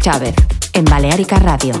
Chávez, en Balearica Radio.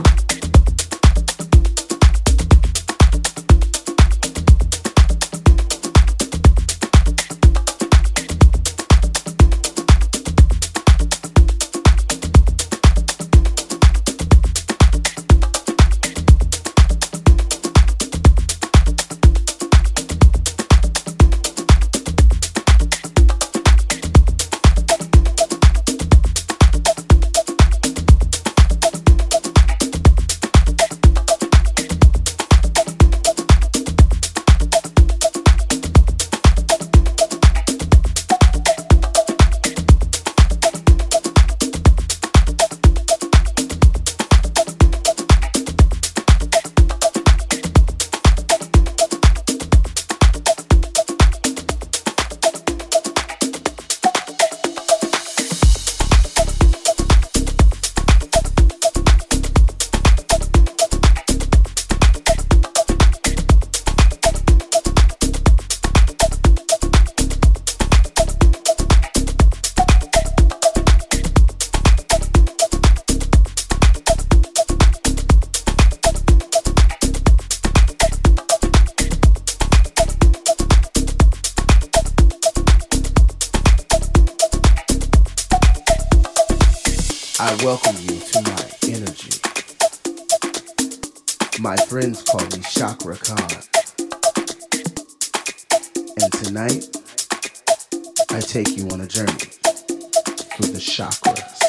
I welcome you to my energy. My friends call me Chakra Khan. And tonight, I take you on a journey through the chakras.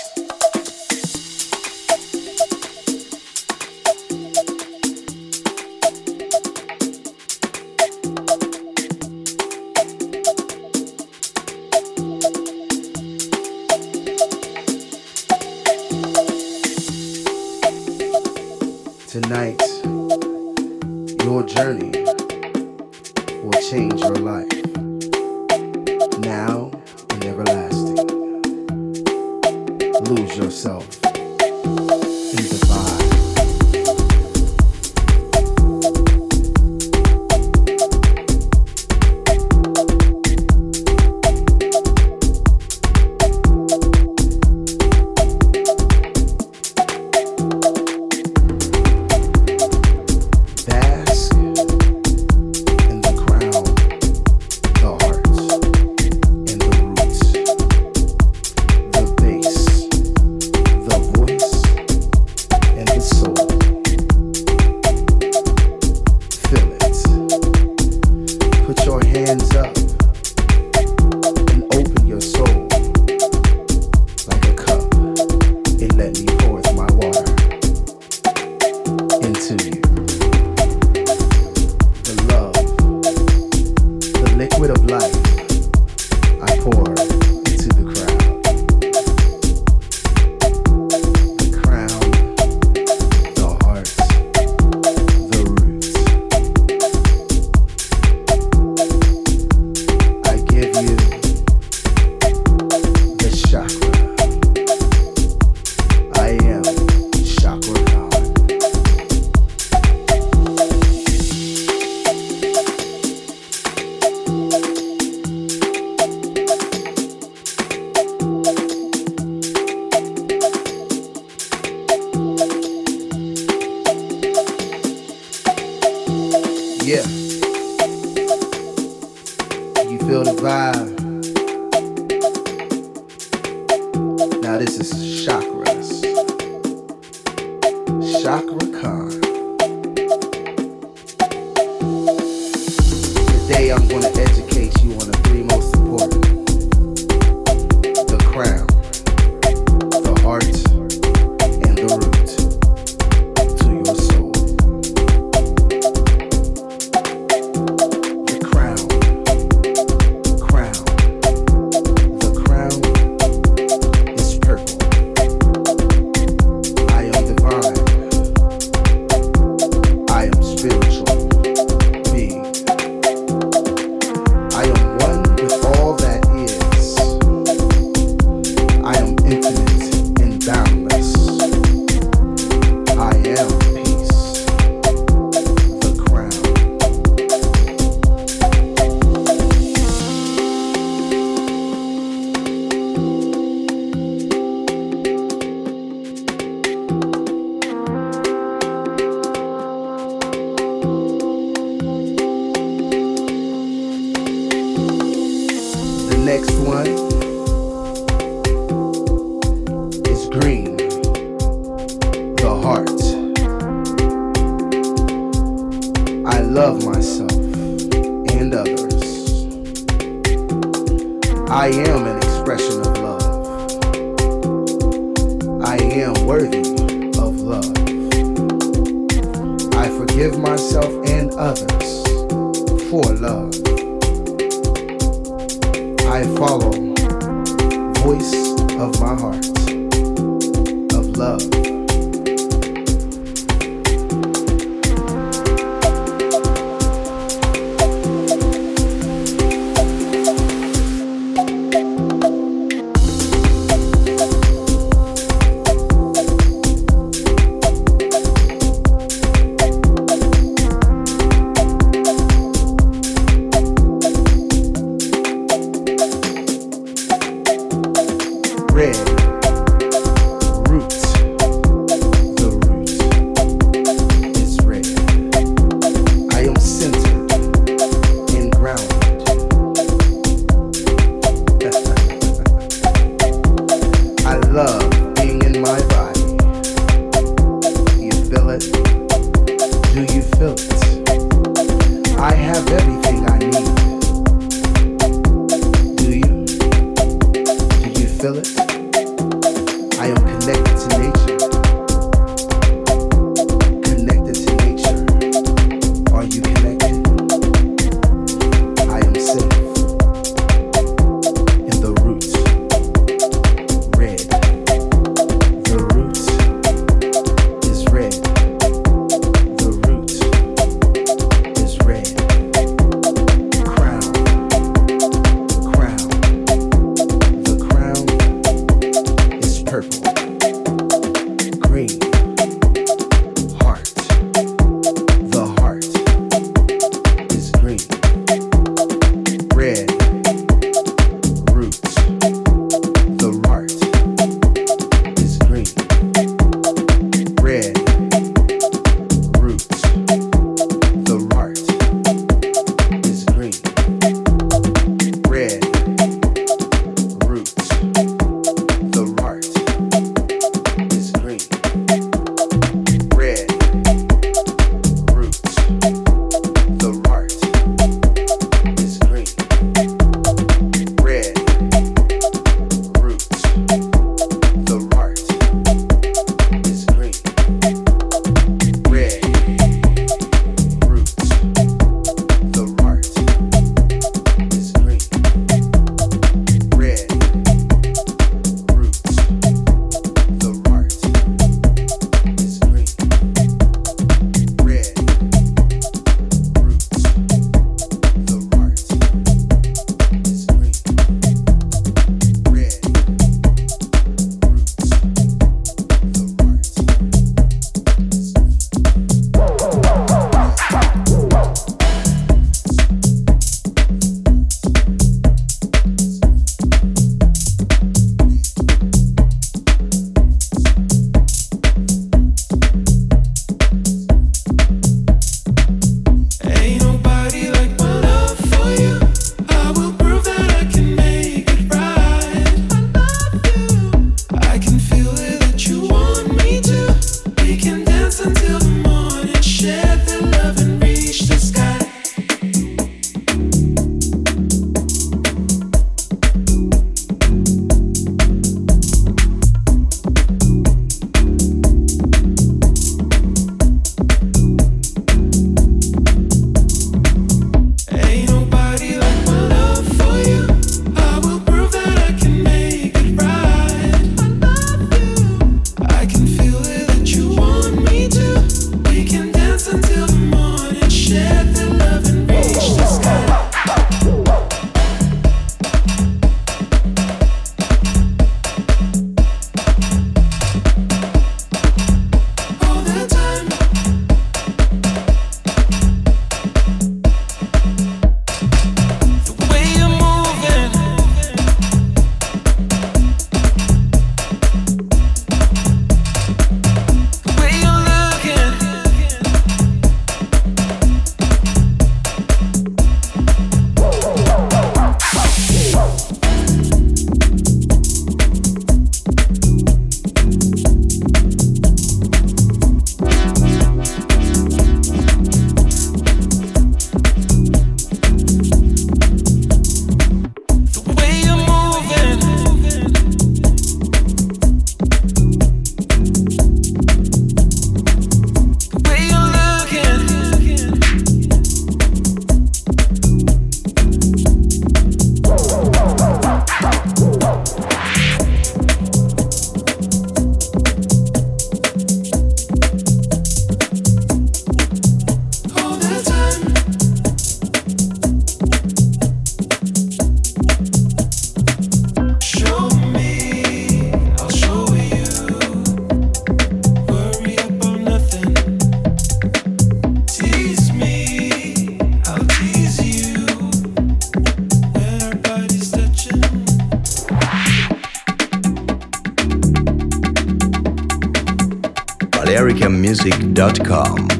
balearicamusic.com.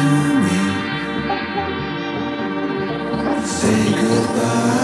to me. Say goodbye.